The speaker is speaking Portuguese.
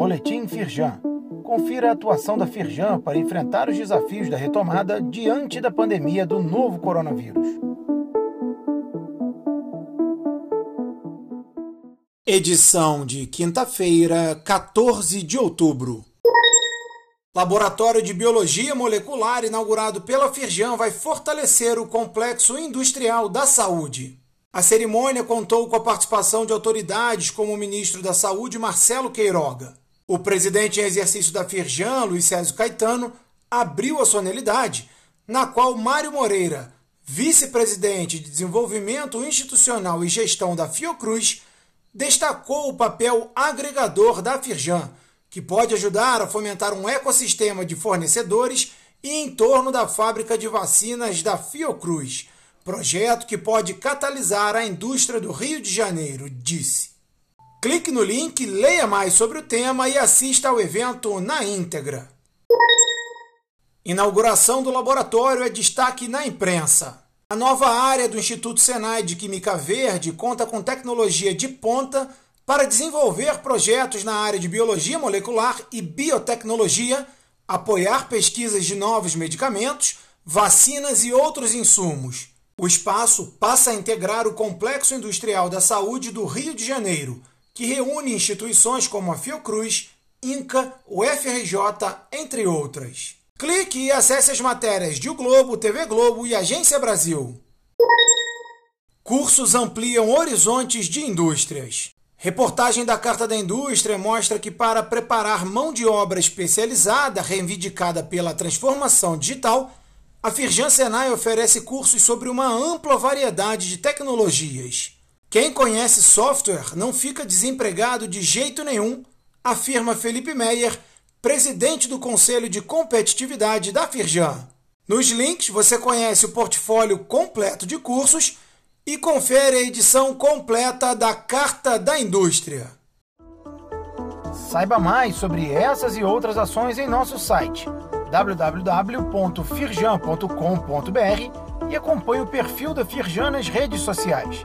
Boletim Firjan. Confira a atuação da Firjan para enfrentar os desafios da retomada diante da pandemia do novo coronavírus. Edição de quinta-feira, 14 de outubro. Laboratório de Biologia Molecular inaugurado pela Firjan vai fortalecer o complexo industrial da saúde. A cerimônia contou com a participação de autoridades como o ministro da Saúde, Marcelo Queiroga. O presidente em exercício da Firjan, Luiz César Caetano, abriu a solenidade, na qual Mário Moreira, vice-presidente de Desenvolvimento Institucional e Gestão da Fiocruz, destacou o papel agregador da Firjan que pode ajudar a fomentar um ecossistema de fornecedores e em torno da fábrica de vacinas da Fiocruz, projeto que pode catalisar a indústria do Rio de Janeiro, disse. Clique no link, leia mais sobre o tema e assista ao evento na íntegra. Inauguração do laboratório é destaque na imprensa. A nova área do Instituto Senai de Química Verde conta com tecnologia de ponta para desenvolver projetos na área de biologia molecular e biotecnologia, apoiar pesquisas de novos medicamentos, vacinas e outros insumos. O espaço passa a integrar o Complexo Industrial da Saúde do Rio de Janeiro, que reúne instituições como a Fiocruz, INCA, o FRJ, entre outras. Clique e acesse as matérias de O Globo, TV Globo e Agência Brasil. Cursos ampliam horizontes de indústrias. Reportagem da Carta da Indústria mostra que, para preparar mão de obra especializada reivindicada pela transformação digital, a Firjan Senai oferece cursos sobre uma ampla variedade de tecnologias. Quem conhece software não fica desempregado de jeito nenhum, afirma Felipe Meyer, presidente do Conselho de Competitividade da Firjan. Nos links você conhece o portfólio completo de cursos e confere a edição completa da Carta da Indústria. Saiba mais sobre essas e outras ações em nosso site www.firjan.com.br e acompanhe o perfil da Firjan nas redes sociais.